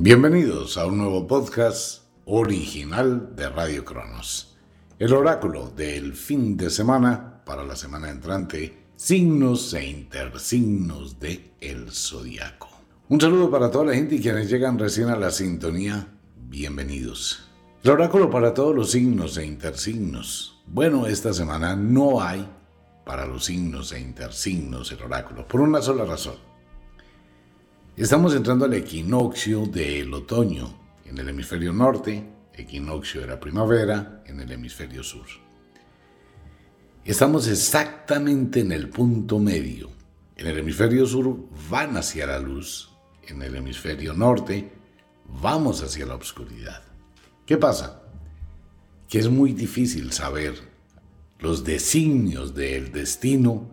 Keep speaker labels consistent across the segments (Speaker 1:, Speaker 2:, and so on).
Speaker 1: Bienvenidos a un nuevo podcast original de Radio Cronos. El oráculo del fin de semana para la semana entrante, signos e intersignos de el zodiaco. Un saludo para toda la gente y quienes llegan recién a la sintonía, bienvenidos. El oráculo para todos los signos e intersignos. Bueno, esta semana no hay para los signos e intersignos el oráculo, por una sola razón. Estamos entrando al equinoccio del otoño en el hemisferio norte, equinoccio de la primavera en el hemisferio sur. Estamos exactamente en el punto medio. En el hemisferio sur van hacia la luz, en el hemisferio norte vamos hacia la oscuridad. ¿Qué pasa? Que es muy difícil saber los designios del destino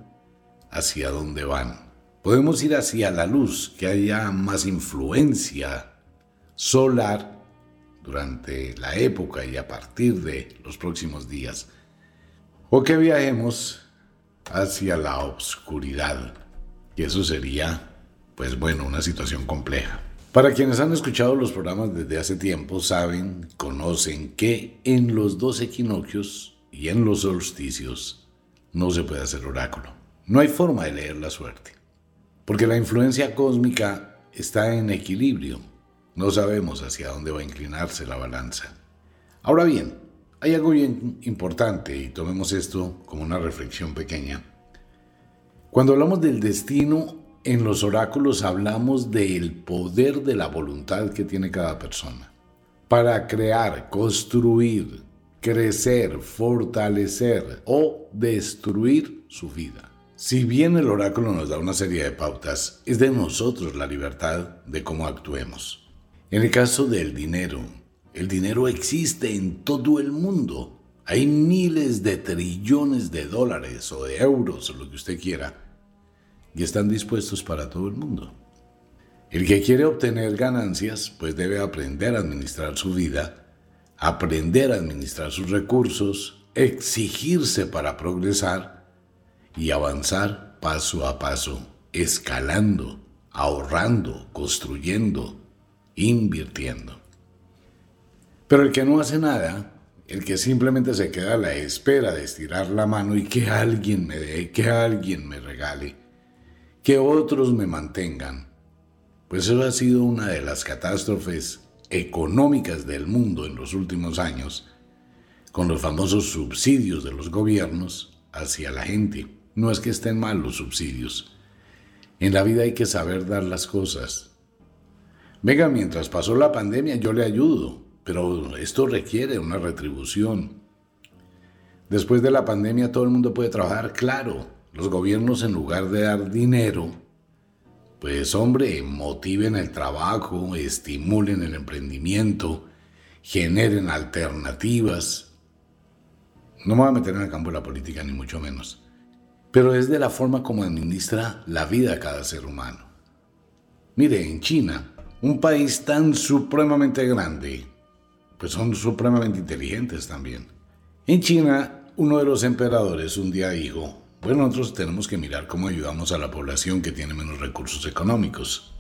Speaker 1: hacia dónde van. Podemos ir hacia la luz, que haya más influencia solar durante la época y a partir de los próximos días. O que viajemos hacia la oscuridad. Y eso sería, pues bueno, una situación compleja. Para quienes han escuchado los programas desde hace tiempo, saben, conocen que en los dos equinoccios y en los solsticios no se puede hacer oráculo. No hay forma de leer la suerte, porque la influencia cósmica está en equilibrio. No sabemos hacia dónde va a inclinarse la balanza. Ahora bien, hay algo bien importante y tomemos esto como una reflexión pequeña. Cuando hablamos del destino, en los oráculos hablamos del poder de la voluntad que tiene cada persona para crear, construir, crecer, fortalecer o destruir su vida. Si bien el oráculo nos da una serie de pautas, es de nosotros la libertad de cómo actuemos. En el caso del dinero, el dinero existe en todo el mundo. Hay miles de trillones de dólares o de euros o lo que usted quiera y están dispuestos para todo el mundo. El que quiere obtener ganancias, pues debe aprender a administrar su vida aprender a administrar sus recursos, exigirse para progresar y avanzar paso a paso, escalando, ahorrando, construyendo, invirtiendo. Pero el que no hace nada, el que simplemente se queda a la espera de estirar la mano y que alguien me dé, que alguien me regale, que otros me mantengan, pues eso ha sido una de las catástrofes económicas del mundo en los últimos años, con los famosos subsidios de los gobiernos hacia la gente. No es que estén mal los subsidios. En la vida hay que saber dar las cosas. Venga, mientras pasó la pandemia yo le ayudo, pero esto requiere una retribución. Después de la pandemia todo el mundo puede trabajar, claro. Los gobiernos en lugar de dar dinero, pues hombre, motiven el trabajo, estimulen el emprendimiento, generen alternativas. No me voy a meter en el campo de la política, ni mucho menos. Pero es de la forma como administra la vida cada ser humano. Mire, en China, un país tan supremamente grande, pues son supremamente inteligentes también. En China, uno de los emperadores un día dijo, bueno, nosotros tenemos que mirar cómo ayudamos a la población que tiene menos recursos económicos.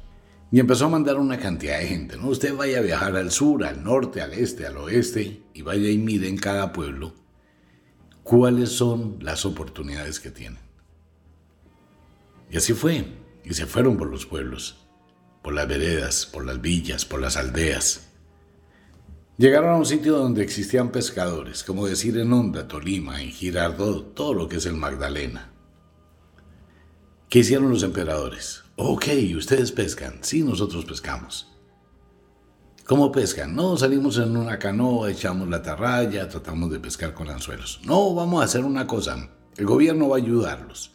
Speaker 1: Y empezó a mandar una cantidad de gente, ¿no? Usted vaya a viajar al sur, al norte, al este, al oeste, y vaya y mire en cada pueblo cuáles son las oportunidades que tienen. Y así fue, y se fueron por los pueblos, por las veredas, por las villas, por las aldeas. Llegaron a un sitio donde existían pescadores, como decir en Honda, Tolima, en Girardot, todo lo que es el Magdalena. ¿Qué hicieron los emperadores? Ok, ustedes pescan. Sí, nosotros pescamos. ¿Cómo pescan? No, salimos en una canoa, echamos la tarraya, tratamos de pescar con anzuelos. No, vamos a hacer una cosa. El gobierno va a ayudarlos.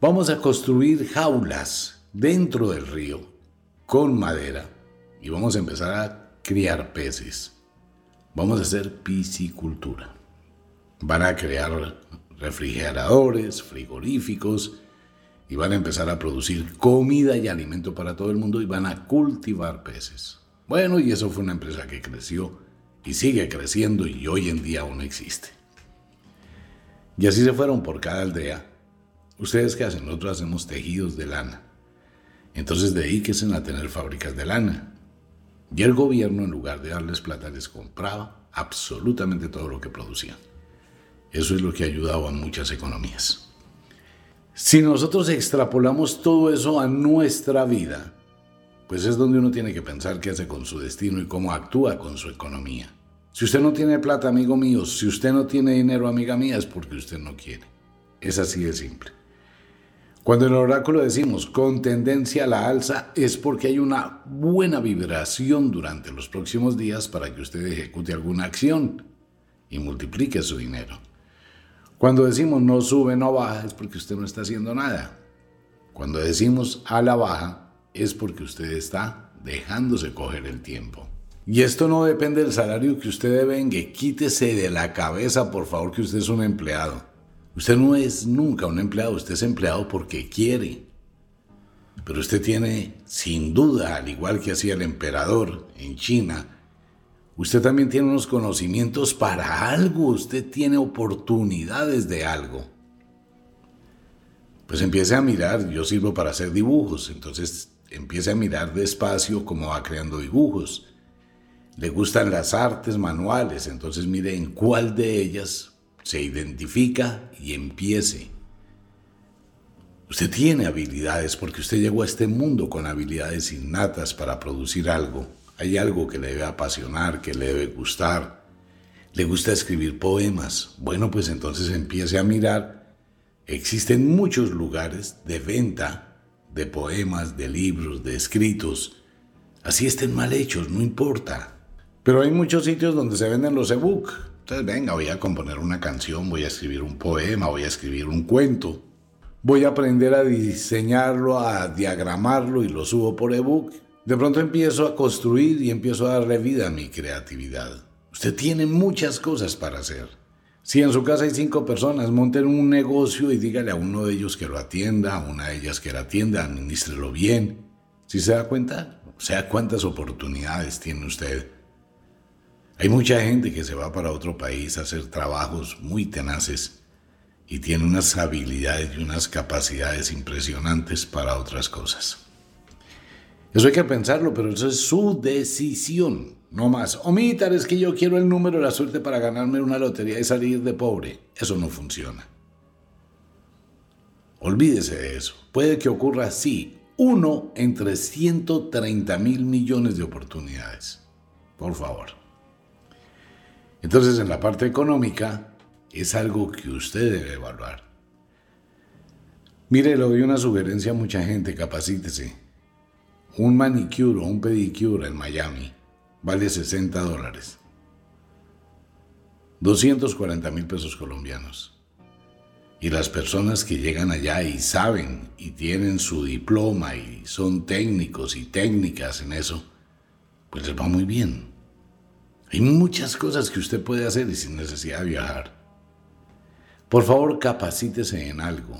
Speaker 1: Vamos a construir jaulas dentro del río con madera y vamos a empezar a criar peces. Vamos a hacer piscicultura. Van a crear refrigeradores, frigoríficos y van a empezar a producir comida y alimento para todo el mundo y van a cultivar peces. Bueno, y eso fue una empresa que creció y sigue creciendo y hoy en día aún existe. Y así se fueron por cada aldea. ¿Ustedes qué hacen? Nosotros hacemos tejidos de lana. Entonces dedíquese a tener fábricas de lana. Y el gobierno, en lugar de darles plata, les compraba absolutamente todo lo que producían. Eso es lo que ha ayudado a muchas economías. Si nosotros extrapolamos todo eso a nuestra vida, pues es donde uno tiene que pensar qué hace con su destino y cómo actúa con su economía. Si usted no tiene plata, amigo mío, si usted no tiene dinero, amiga mía, es porque usted no quiere. Es así de simple. Cuando en el oráculo decimos con tendencia a la alza, es porque hay una buena vibración durante los próximos días para que usted ejecute alguna acción y multiplique su dinero. Cuando decimos no sube, no baja, es porque usted no está haciendo nada. Cuando decimos a la baja, es porque usted está dejándose coger el tiempo. Y esto no depende del salario que usted devengue. Quítese de la cabeza, por favor, que usted es un empleado. Usted no es nunca un empleado, usted es empleado porque quiere. Pero usted tiene, sin duda, al igual que hacía el emperador en China, usted también tiene unos conocimientos para algo, usted tiene oportunidades de algo. Pues empiece a mirar, yo sirvo para hacer dibujos, entonces empiece a mirar despacio cómo va creando dibujos. Le gustan las artes manuales, entonces mire en cuál de ellas se identifica y empiece. Usted tiene habilidades porque usted llegó a este mundo con habilidades innatas para producir algo. Hay algo que le debe apasionar, que le debe gustar. Le gusta escribir poemas. Bueno, pues entonces empiece a mirar. Existen muchos lugares de venta de poemas, de libros, de escritos. Así estén mal hechos, no importa. Pero hay muchos sitios donde se venden los e-book. Venga, voy a componer una canción, voy a escribir un poema, voy a escribir un cuento. Voy a aprender a diseñarlo, a diagramarlo y lo subo por ebook. De pronto empiezo a construir y empiezo a darle vida a mi creatividad. Usted tiene muchas cosas para hacer. Si en su casa hay cinco personas, monten un negocio y dígale a uno de ellos que lo atienda, a una de ellas que la atienda, administrelo bien. Si se da cuenta, o sea, cuántas oportunidades tiene usted hay mucha gente que se va para otro país a hacer trabajos muy tenaces y tiene unas habilidades y unas capacidades impresionantes para otras cosas. Eso hay que pensarlo, pero eso es su decisión, no más. Omitar es que yo quiero el número de la suerte para ganarme una lotería y salir de pobre. Eso no funciona. Olvídese de eso. Puede que ocurra así, uno entre 130 mil millones de oportunidades. Por favor. Entonces, en la parte económica, es algo que usted debe evaluar. Mire, le doy una sugerencia a mucha gente, capacítese. Un manicure o un pedicure en Miami vale 60 dólares. 240 mil pesos colombianos. Y las personas que llegan allá y saben y tienen su diploma y son técnicos y técnicas en eso, pues les va muy bien. Hay muchas cosas que usted puede hacer y sin necesidad de viajar. Por favor, capacítese en algo.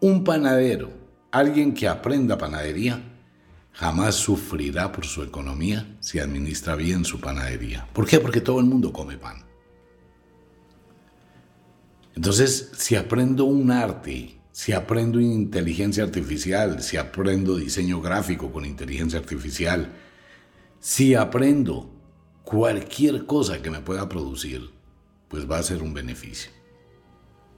Speaker 1: Un panadero, alguien que aprenda panadería, jamás sufrirá por su economía si administra bien su panadería. ¿Por qué? Porque todo el mundo come pan. Entonces, si aprendo un arte, si aprendo inteligencia artificial, si aprendo diseño gráfico con inteligencia artificial, si aprendo cualquier cosa que me pueda producir, pues va a ser un beneficio.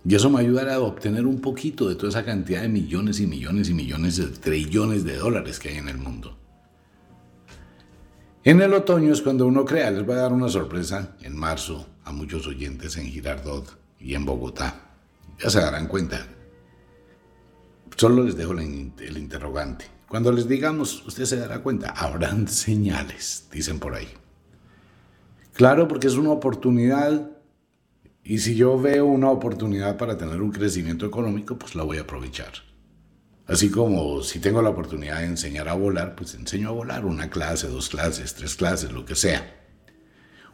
Speaker 1: Y eso me ayudará a obtener un poquito de toda esa cantidad de millones y millones y millones de trillones de dólares que hay en el mundo. En el otoño es cuando uno crea, les voy a dar una sorpresa en marzo a muchos oyentes en Girardot y en Bogotá. Ya se darán cuenta. Solo les dejo el interrogante. Cuando les digamos, usted se dará cuenta, habrán señales, dicen por ahí. Claro, porque es una oportunidad y si yo veo una oportunidad para tener un crecimiento económico, pues la voy a aprovechar. Así como si tengo la oportunidad de enseñar a volar, pues enseño a volar una clase, dos clases, tres clases, lo que sea.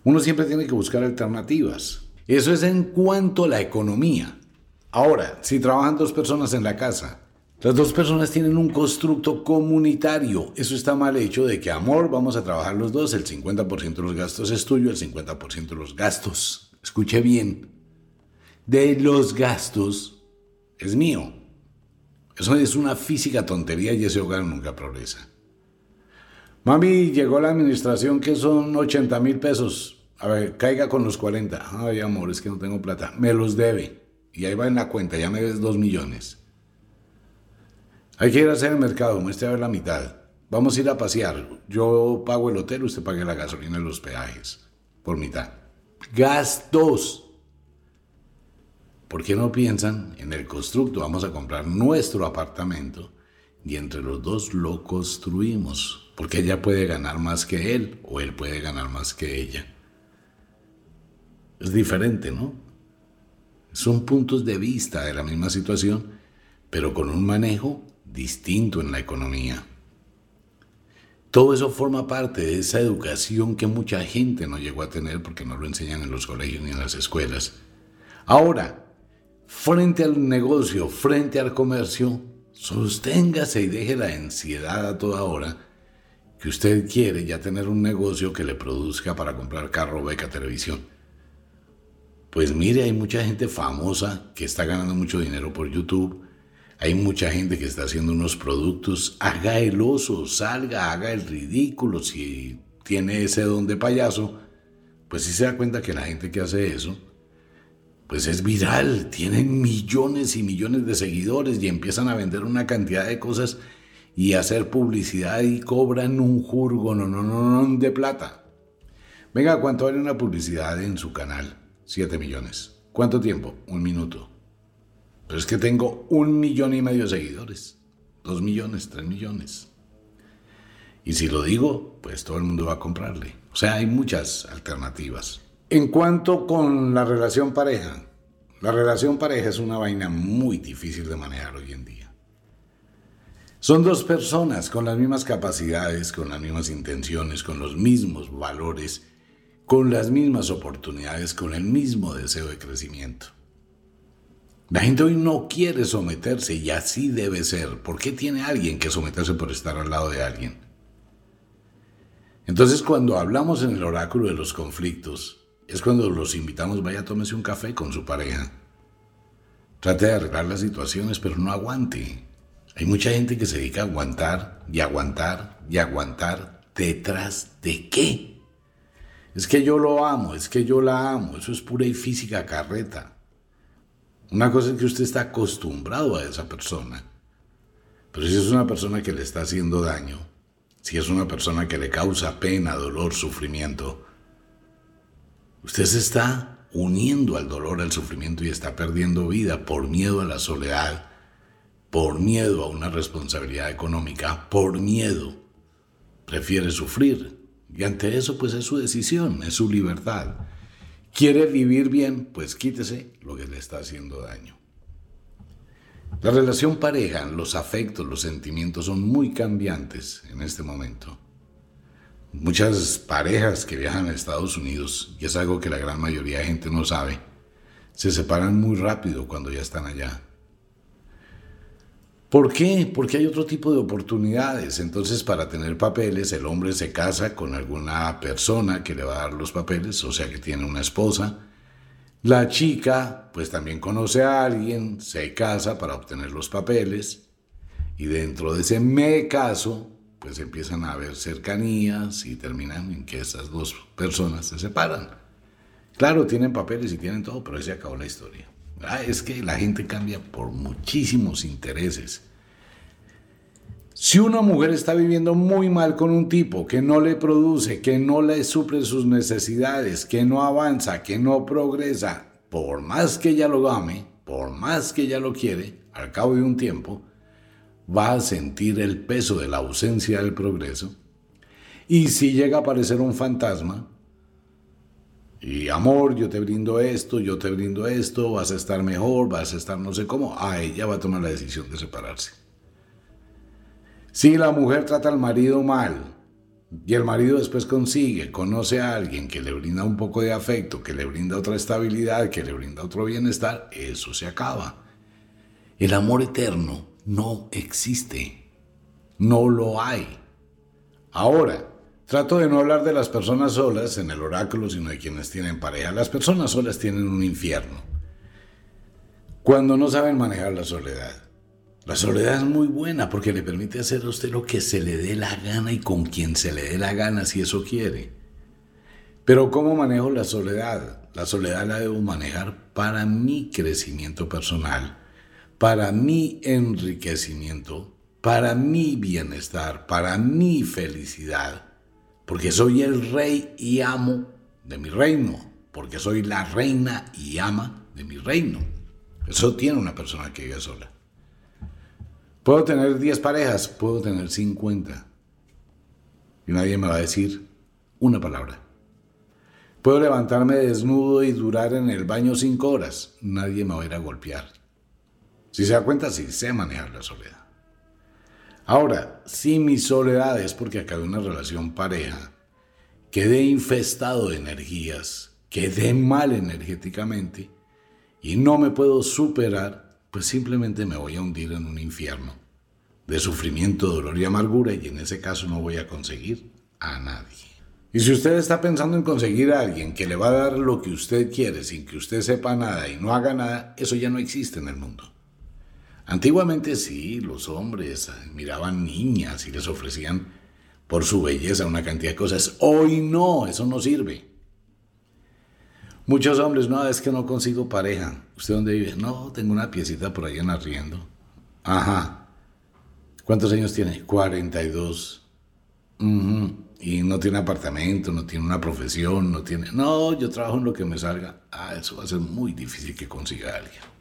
Speaker 1: Uno siempre tiene que buscar alternativas. Eso es en cuanto a la economía. Ahora, si trabajan dos personas en la casa las dos personas tienen un constructo comunitario. Eso está mal hecho de que, amor, vamos a trabajar los dos, el 50% de los gastos es tuyo, el 50% de los gastos, escuche bien, de los gastos es mío. Eso es una física tontería y ese hogar nunca progresa. Mami, llegó la administración que son 80 mil pesos. A ver, caiga con los 40. Ay, amor, es que no tengo plata. Me los debe. Y ahí va en la cuenta, ya me des 2 millones. Hay que ir a hacer el mercado, muestre a ver la mitad. Vamos a ir a pasear. Yo pago el hotel, usted pague la gasolina y los peajes. Por mitad. Gastos. ¿Por qué no piensan en el constructo? Vamos a comprar nuestro apartamento y entre los dos lo construimos, porque ella puede ganar más que él o él puede ganar más que ella. Es diferente, ¿no? Son puntos de vista de la misma situación, pero con un manejo distinto en la economía. Todo eso forma parte de esa educación que mucha gente no llegó a tener porque no lo enseñan en los colegios ni en las escuelas. Ahora, frente al negocio, frente al comercio, sosténgase y deje la ansiedad a toda hora que usted quiere ya tener un negocio que le produzca para comprar carro, beca, televisión. Pues mire, hay mucha gente famosa que está ganando mucho dinero por YouTube. Hay mucha gente que está haciendo unos productos. Haga el oso, salga, haga el ridículo. Si tiene ese don de payaso, pues si se da cuenta que la gente que hace eso pues es viral, tienen millones y millones de seguidores y empiezan a vender una cantidad de cosas y hacer publicidad y cobran un jurgo no, no, no, no, de plata. Venga, ¿cuánto vale una publicidad en su canal? Siete millones. ¿Cuánto tiempo? Un minuto. Pero es que tengo un millón y medio de seguidores. Dos millones, tres millones. Y si lo digo, pues todo el mundo va a comprarle. O sea, hay muchas alternativas. En cuanto con la relación pareja, la relación pareja es una vaina muy difícil de manejar hoy en día. Son dos personas con las mismas capacidades, con las mismas intenciones, con los mismos valores, con las mismas oportunidades, con el mismo deseo de crecimiento. La gente hoy no quiere someterse y así debe ser. ¿Por qué tiene alguien que someterse por estar al lado de alguien? Entonces cuando hablamos en el oráculo de los conflictos, es cuando los invitamos, vaya, tómese un café con su pareja. Trate de arreglar las situaciones, pero no aguante. Hay mucha gente que se dedica a aguantar y aguantar y aguantar detrás de qué. Es que yo lo amo, es que yo la amo, eso es pura y física carreta. Una cosa es que usted está acostumbrado a esa persona, pero si es una persona que le está haciendo daño, si es una persona que le causa pena, dolor, sufrimiento, Usted se está uniendo al dolor, al sufrimiento y está perdiendo vida por miedo a la soledad, por miedo a una responsabilidad económica, por miedo. Prefiere sufrir. Y ante eso, pues es su decisión, es su libertad. ¿Quiere vivir bien? Pues quítese lo que le está haciendo daño. La relación pareja, los afectos, los sentimientos son muy cambiantes en este momento. Muchas parejas que viajan a Estados Unidos, y es algo que la gran mayoría de gente no sabe, se separan muy rápido cuando ya están allá. ¿Por qué? Porque hay otro tipo de oportunidades. Entonces, para tener papeles, el hombre se casa con alguna persona que le va a dar los papeles, o sea que tiene una esposa. La chica, pues también conoce a alguien, se casa para obtener los papeles. Y dentro de ese me caso, pues empiezan a haber cercanías y terminan en que esas dos personas se separan. Claro, tienen papeles y tienen todo, pero ahí se acabó la historia. Ah, es que la gente cambia por muchísimos intereses. Si una mujer está viviendo muy mal con un tipo que no le produce, que no le suple sus necesidades, que no avanza, que no progresa, por más que ella lo ame, por más que ella lo quiere, al cabo de un tiempo, va a sentir el peso de la ausencia del progreso. Y si llega a aparecer un fantasma, y amor, yo te brindo esto, yo te brindo esto, vas a estar mejor, vas a estar no sé cómo, a ella va a tomar la decisión de separarse. Si la mujer trata al marido mal y el marido después consigue, conoce a alguien que le brinda un poco de afecto, que le brinda otra estabilidad, que le brinda otro bienestar, eso se acaba. El amor eterno no existe. No lo hay. Ahora, trato de no hablar de las personas solas en el oráculo, sino de quienes tienen pareja. Las personas solas tienen un infierno. Cuando no saben manejar la soledad. La soledad es muy buena porque le permite hacer a usted lo que se le dé la gana y con quien se le dé la gana si eso quiere. Pero ¿cómo manejo la soledad? La soledad la debo manejar para mi crecimiento personal, para mi enriquecimiento, para mi bienestar, para mi felicidad, porque soy el rey y amo de mi reino, porque soy la reina y ama de mi reino. Eso tiene una persona que vive sola. Puedo tener 10 parejas, puedo tener 50. Y nadie me va a decir una palabra. Puedo levantarme desnudo y durar en el baño 5 horas. Nadie me va a ir a golpear. Si se da cuenta, sí sé manejar la soledad. Ahora, si mi soledad es porque acabé una relación pareja, quedé infestado de energías, quedé mal energéticamente y no me puedo superar, pues simplemente me voy a hundir en un infierno de sufrimiento, dolor y amargura y en ese caso no voy a conseguir a nadie. Y si usted está pensando en conseguir a alguien que le va a dar lo que usted quiere sin que usted sepa nada y no haga nada, eso ya no existe en el mundo. Antiguamente sí, los hombres miraban niñas y les ofrecían por su belleza una cantidad de cosas. Hoy no, eso no sirve. Muchos hombres, no, es que no consigo pareja. ¿Usted dónde vive? No, tengo una piecita por ahí en arriendo. Ajá. ¿Cuántos años tiene? 42. Y no tiene apartamento, no tiene una profesión, no tiene... No, yo trabajo en lo que me salga. Ah, eso va a ser muy difícil que consiga a alguien.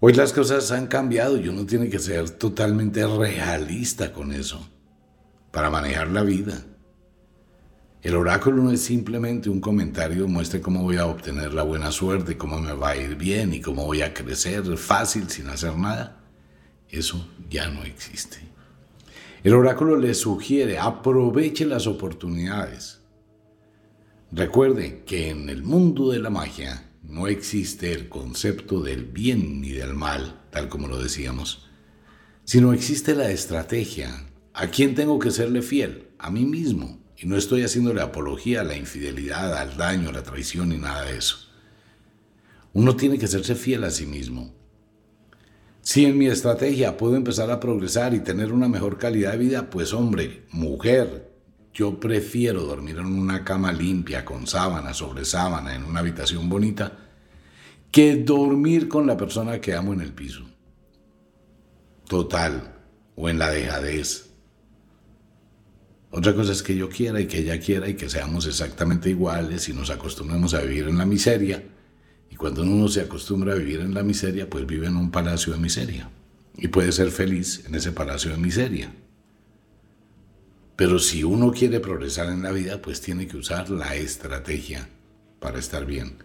Speaker 1: Hoy las cosas han cambiado y uno tiene que ser totalmente realista con eso para manejar la vida. El oráculo no es simplemente un comentario, muestre cómo voy a obtener la buena suerte, cómo me va a ir bien y cómo voy a crecer fácil sin hacer nada. Eso ya no existe. El oráculo le sugiere, aproveche las oportunidades. Recuerde que en el mundo de la magia no existe el concepto del bien ni del mal, tal como lo decíamos, sino existe la estrategia. ¿A quién tengo que serle fiel? A mí mismo. Y no estoy haciéndole apología a la infidelidad, al daño, a la traición ni nada de eso. Uno tiene que serse fiel a sí mismo. Si en mi estrategia puedo empezar a progresar y tener una mejor calidad de vida, pues hombre, mujer, yo prefiero dormir en una cama limpia, con sábana, sobre sábana, en una habitación bonita, que dormir con la persona que amo en el piso. Total, o en la dejadez otra cosa es que yo quiera y que ella quiera y que seamos exactamente iguales y nos acostumbremos a vivir en la miseria. Y cuando uno se acostumbra a vivir en la miseria, pues vive en un palacio de miseria. Y puede ser feliz en ese palacio de miseria. Pero si uno quiere progresar en la vida, pues tiene que usar la estrategia para estar bien.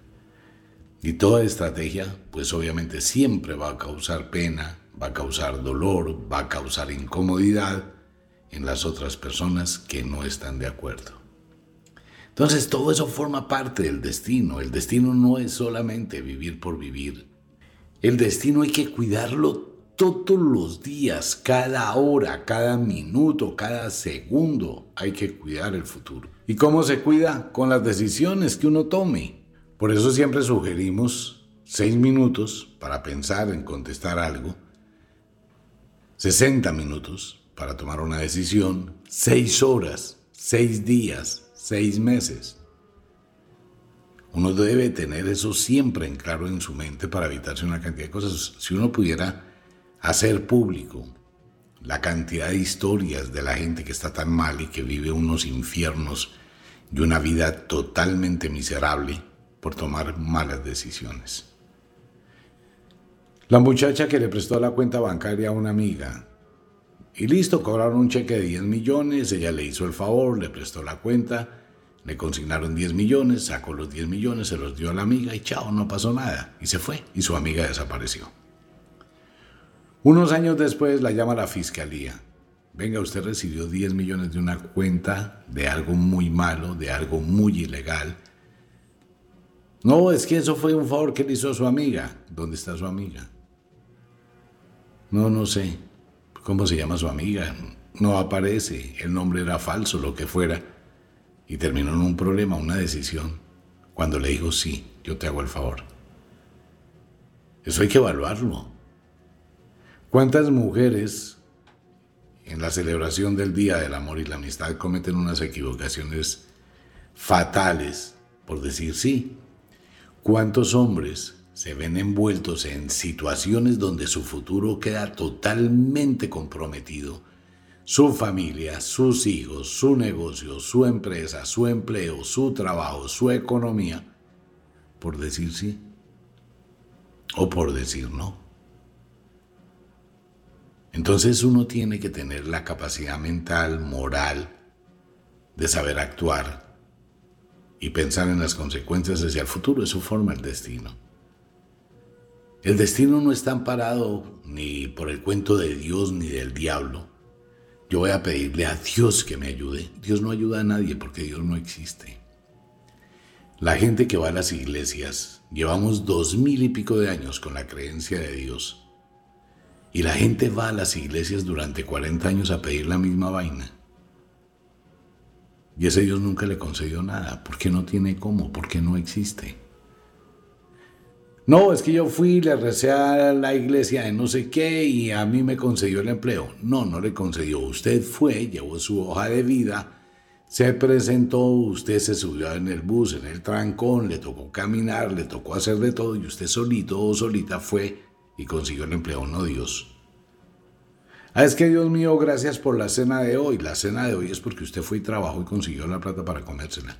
Speaker 1: Y toda estrategia, pues obviamente siempre va a causar pena, va a causar dolor, va a causar incomodidad en las otras personas que no están de acuerdo. Entonces todo eso forma parte del destino. El destino no es solamente vivir por vivir. El destino hay que cuidarlo todos los días, cada hora, cada minuto, cada segundo. Hay que cuidar el futuro. ¿Y cómo se cuida? Con las decisiones que uno tome. Por eso siempre sugerimos seis minutos para pensar en contestar algo, 60 minutos para tomar una decisión, seis horas, seis días, seis meses. Uno debe tener eso siempre en claro en su mente para evitarse una cantidad de cosas. Si uno pudiera hacer público la cantidad de historias de la gente que está tan mal y que vive unos infiernos y una vida totalmente miserable por tomar malas decisiones. La muchacha que le prestó la cuenta bancaria a una amiga y listo, cobraron un cheque de 10 millones, ella le hizo el favor, le prestó la cuenta, le consignaron 10 millones, sacó los 10 millones, se los dio a la amiga y chao, no pasó nada. Y se fue, y su amiga desapareció. Unos años después la llama la fiscalía. Venga, usted recibió 10 millones de una cuenta de algo muy malo, de algo muy ilegal. No, es que eso fue un favor que le hizo a su amiga. ¿Dónde está su amiga? No, no sé. ¿Cómo se llama su amiga? No aparece, el nombre era falso, lo que fuera. Y terminó en un problema, una decisión, cuando le dijo, sí, yo te hago el favor. Eso hay que evaluarlo. ¿Cuántas mujeres en la celebración del Día del Amor y la Amistad cometen unas equivocaciones fatales por decir sí? ¿Cuántos hombres se ven envueltos en situaciones donde su futuro queda totalmente comprometido? Su familia, sus hijos, su negocio, su empresa, su empleo, su trabajo, su economía, por decir sí o por decir no. Entonces uno tiene que tener la capacidad mental, moral, de saber actuar y pensar en las consecuencias hacia el futuro. Eso forma el destino. El destino no está amparado ni por el cuento de Dios ni del diablo. Yo voy a pedirle a Dios que me ayude. Dios no ayuda a nadie porque Dios no existe. La gente que va a las iglesias, llevamos dos mil y pico de años con la creencia de Dios y la gente va a las iglesias durante 40 años a pedir la misma vaina. Y ese Dios nunca le concedió nada. ¿Por qué no tiene cómo? ¿Por qué no existe? No, es que yo fui, le recé a la iglesia de no sé qué y a mí me concedió el empleo. No, no le concedió. Usted fue, llevó su hoja de vida, se presentó, usted se subió en el bus, en el trancón, le tocó caminar, le tocó hacer de todo y usted solito o solita fue y consiguió el empleo, no Dios. Ah, es que Dios mío, gracias por la cena de hoy. La cena de hoy es porque usted fue y trabajó y consiguió la plata para comérsela.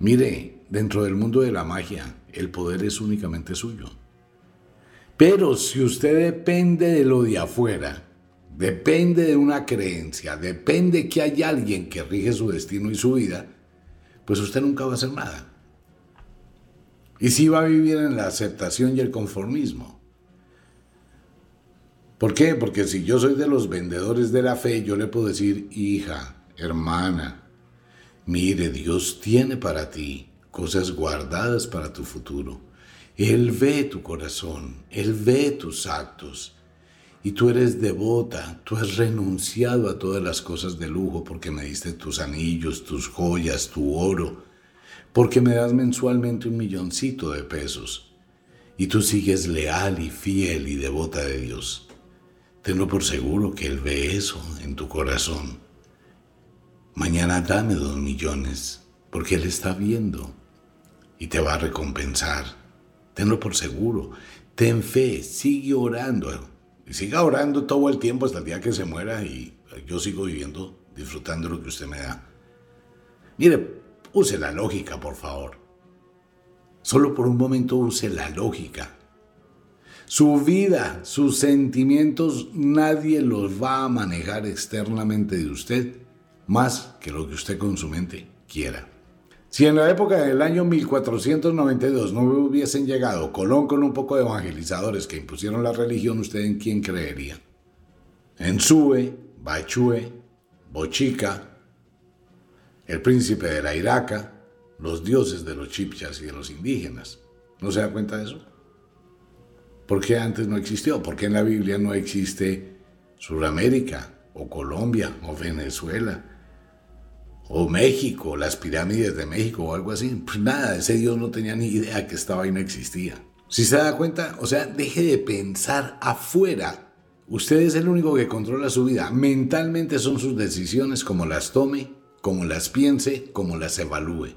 Speaker 1: Mire, dentro del mundo de la magia, el poder es únicamente suyo. Pero si usted depende de lo de afuera, depende de una creencia, depende que hay alguien que rige su destino y su vida, pues usted nunca va a hacer nada. Y sí va a vivir en la aceptación y el conformismo. ¿Por qué? Porque si yo soy de los vendedores de la fe, yo le puedo decir, hija, hermana, mire, Dios tiene para ti cosas guardadas para tu futuro. Él ve tu corazón, Él ve tus actos. Y tú eres devota, tú has renunciado a todas las cosas de lujo porque me diste tus anillos, tus joyas, tu oro porque me das mensualmente un milloncito de pesos y tú sigues leal y fiel y devota de Dios. Tenlo por seguro que Él ve eso en tu corazón. Mañana dame dos millones, porque Él está viendo y te va a recompensar. Tenlo por seguro. Ten fe, sigue orando. Y siga orando todo el tiempo hasta el día que se muera y yo sigo viviendo, disfrutando lo que usted me da. Mire, Use la lógica, por favor. Solo por un momento use la lógica. Su vida, sus sentimientos, nadie los va a manejar externamente de usted más que lo que usted con su mente quiera. Si en la época del año 1492 no hubiesen llegado Colón con un poco de evangelizadores que impusieron la religión, ¿usted en quién creería? En Sue, Bachue, Bochica, el príncipe de la Iraca, los dioses de los chipchas y de los indígenas. ¿No se da cuenta de eso? ¿Por qué antes no existió? ¿Por qué en la Biblia no existe Sudamérica o Colombia o Venezuela o México, las pirámides de México o algo así? Pues nada, ese Dios no tenía ni idea que esta vaina existía. Si se da cuenta, o sea, deje de pensar afuera. Usted es el único que controla su vida. Mentalmente son sus decisiones como las tome como las piense, como las evalúe.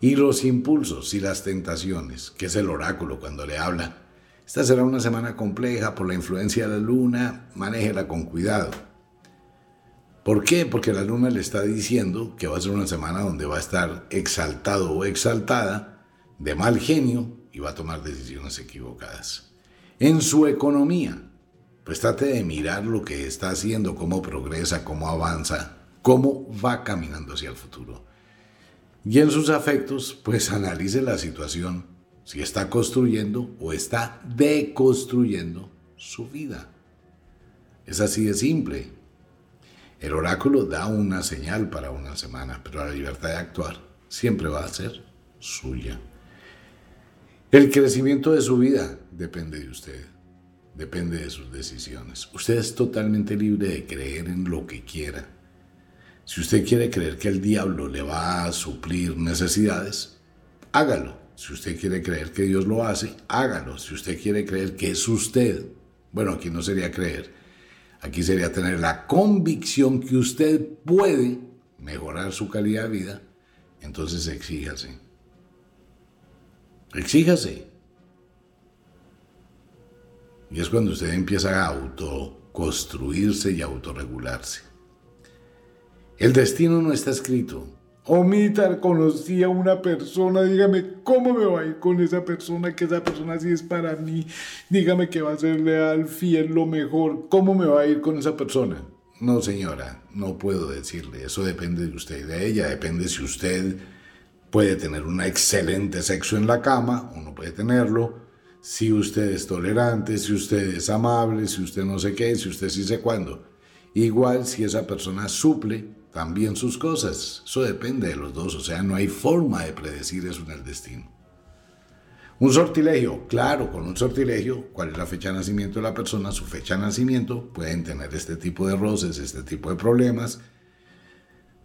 Speaker 1: Y los impulsos y las tentaciones, que es el oráculo cuando le habla. Esta será una semana compleja por la influencia de la luna, manéjela con cuidado. ¿Por qué? Porque la luna le está diciendo que va a ser una semana donde va a estar exaltado o exaltada, de mal genio y va a tomar decisiones equivocadas. En su economía, pues trate de mirar lo que está haciendo, cómo progresa, cómo avanza, cómo va caminando hacia el futuro. Y en sus afectos, pues analice la situación, si está construyendo o está deconstruyendo su vida. Es así de simple. El oráculo da una señal para una semana, pero la libertad de actuar siempre va a ser suya. El crecimiento de su vida depende de usted, depende de sus decisiones. Usted es totalmente libre de creer en lo que quiera si usted quiere creer que el diablo le va a suplir necesidades, hágalo. Si usted quiere creer que Dios lo hace, hágalo. Si usted quiere creer que es usted, bueno, aquí no sería creer, aquí sería tener la convicción que usted puede mejorar su calidad de vida, entonces exíjase. Exíjase. Y es cuando usted empieza a autoconstruirse y autorregularse. El destino no está escrito. Omitar conocí a una persona, dígame cómo me va a ir con esa persona, que esa persona sí es para mí, dígame que va a ser leal, fiel, lo mejor, ¿cómo me va a ir con esa persona? No, señora, no puedo decirle, eso depende de usted y de ella, depende si usted puede tener un excelente sexo en la cama o no puede tenerlo, si usted es tolerante, si usted es amable, si usted no sé qué, si usted sí sé cuándo. Igual si esa persona suple también sus cosas, eso depende de los dos, o sea, no hay forma de predecir eso en el destino. Un sortilegio, claro, con un sortilegio, cuál es la fecha de nacimiento de la persona, su fecha de nacimiento, pueden tener este tipo de roces, este tipo de problemas,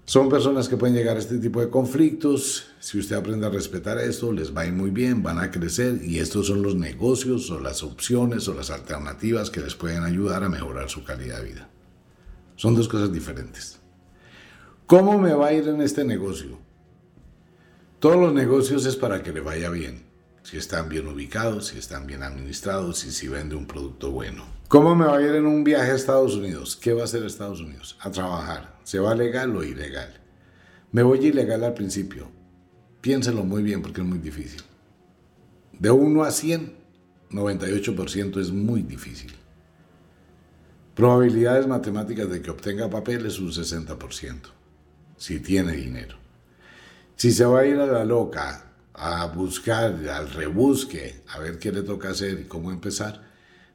Speaker 1: son personas que pueden llegar a este tipo de conflictos. Si usted aprende a respetar esto, les va a ir muy bien, van a crecer y estos son los negocios o las opciones o las alternativas que les pueden ayudar a mejorar su calidad de vida. Son dos cosas diferentes. ¿Cómo me va a ir en este negocio? Todos los negocios es para que le vaya bien si están bien ubicados, si están bien administrados y si vende un producto bueno. ¿Cómo me va a ir en un viaje a Estados Unidos? ¿Qué va a hacer Estados Unidos? A trabajar. ¿Se va legal o ilegal? Me voy ilegal al principio. Piénselo muy bien porque es muy difícil. De 1 a 100, 98% es muy difícil. Probabilidades matemáticas de que obtenga papel es un 60%, si tiene dinero. Si se va a ir a la loca a buscar, al rebusque, a ver qué le toca hacer y cómo empezar,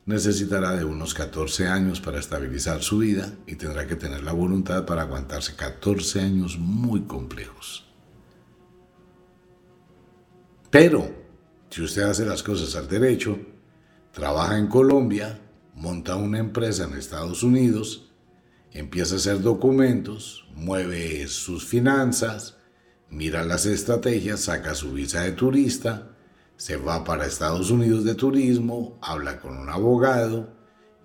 Speaker 1: necesitará de unos 14 años para estabilizar su vida y tendrá que tener la voluntad para aguantarse 14 años muy complejos. Pero, si usted hace las cosas al derecho, trabaja en Colombia, monta una empresa en Estados Unidos, empieza a hacer documentos, mueve sus finanzas, mira las estrategias, saca su visa de turista, se va para Estados Unidos de turismo, habla con un abogado,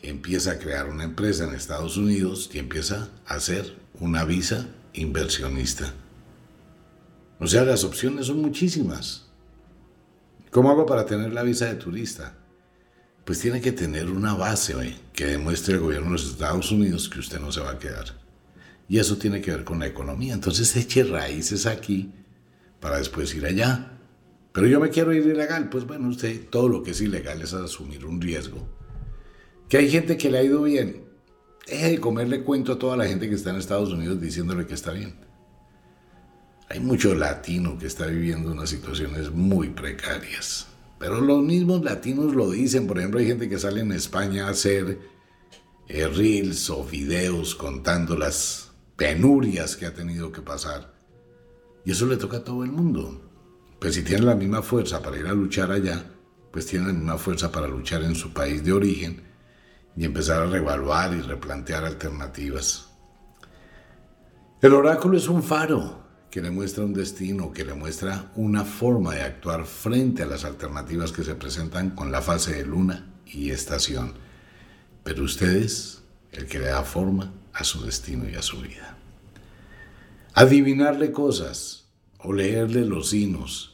Speaker 1: empieza a crear una empresa en Estados Unidos y empieza a hacer una visa inversionista. O sea, las opciones son muchísimas. ¿Cómo hago para tener la visa de turista? Pues tiene que tener una base que demuestre el gobierno de los Estados Unidos que usted no se va a quedar. Y eso tiene que ver con la economía. Entonces eche raíces aquí para después ir allá. Pero yo me quiero ir ilegal. Pues bueno, usted todo lo que es ilegal es asumir un riesgo. Que hay gente que le ha ido bien. Deje de comerle cuento a toda la gente que está en Estados Unidos diciéndole que está bien. Hay mucho latino que está viviendo unas situaciones muy precarias. Pero los mismos latinos lo dicen. Por ejemplo, hay gente que sale en España a hacer eh, reels o videos contando las penurias que ha tenido que pasar. Y eso le toca a todo el mundo. Pues si tiene la misma fuerza para ir a luchar allá, pues tiene la misma fuerza para luchar en su país de origen y empezar a revaluar y replantear alternativas. El oráculo es un faro que le muestra un destino, que le muestra una forma de actuar frente a las alternativas que se presentan con la fase de luna y estación. Pero ustedes, el que le da forma, a su destino y a su vida. Adivinarle cosas o leerle los signos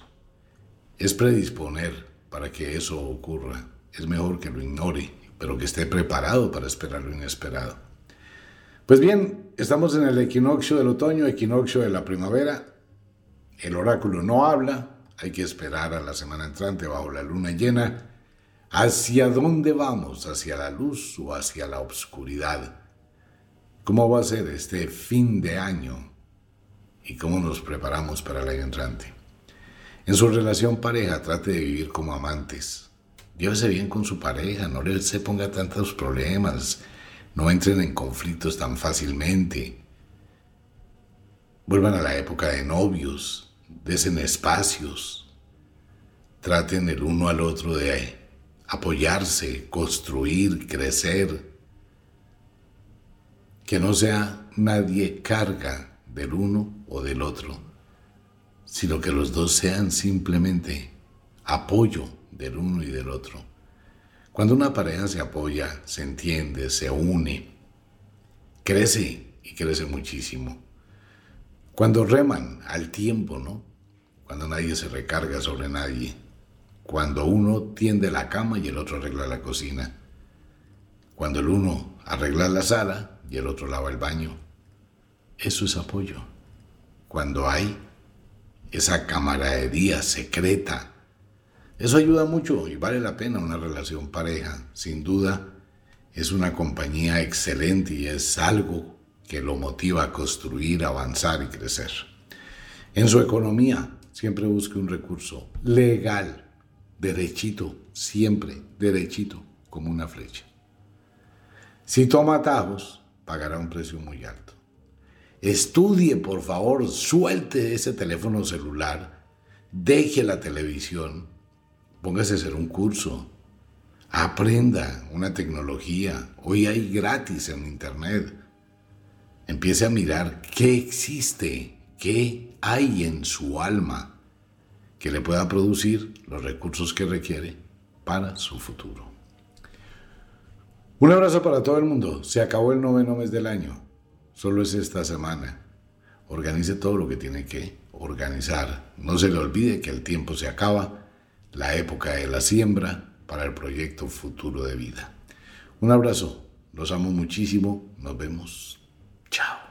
Speaker 1: es predisponer para que eso ocurra. Es mejor que lo ignore, pero que esté preparado para esperar lo inesperado. Pues bien, estamos en el equinoccio del otoño, equinoccio de la primavera. El oráculo no habla, hay que esperar a la semana entrante bajo la luna llena. ¿Hacia dónde vamos? ¿Hacia la luz o hacia la oscuridad? ¿Cómo va a ser este fin de año? ¿Y cómo nos preparamos para el año entrante? En su relación pareja trate de vivir como amantes. Llévese bien con su pareja, no le se ponga tantos problemas, no entren en conflictos tan fácilmente. Vuelvan a la época de novios, desen espacios, traten el uno al otro de apoyarse, construir, crecer que no sea nadie carga del uno o del otro, sino que los dos sean simplemente apoyo del uno y del otro. Cuando una pareja se apoya, se entiende, se une, crece y crece muchísimo. Cuando reman al tiempo, ¿no? Cuando nadie se recarga sobre nadie. Cuando uno tiende la cama y el otro arregla la cocina. Cuando el uno arregla la sala y el otro lava el baño. Eso es apoyo. Cuando hay esa camaradería secreta eso ayuda mucho y vale la pena una relación pareja. Sin duda, es una compañía excelente y es algo que lo motiva a construir, avanzar y crecer. En su economía, siempre busque un recurso legal, derechito, siempre derechito, como una flecha. Si toma atajos, pagará un precio muy alto. Estudie, por favor, suelte ese teléfono celular, deje la televisión Póngase a hacer un curso. Aprenda una tecnología. Hoy hay gratis en Internet. Empiece a mirar qué existe, qué hay en su alma que le pueda producir los recursos que requiere para su futuro. Un abrazo para todo el mundo. Se acabó el noveno mes del año. Solo es esta semana. Organice todo lo que tiene que organizar. No se le olvide que el tiempo se acaba la época de la siembra para el proyecto futuro de vida. Un abrazo, los amo muchísimo, nos vemos, chao.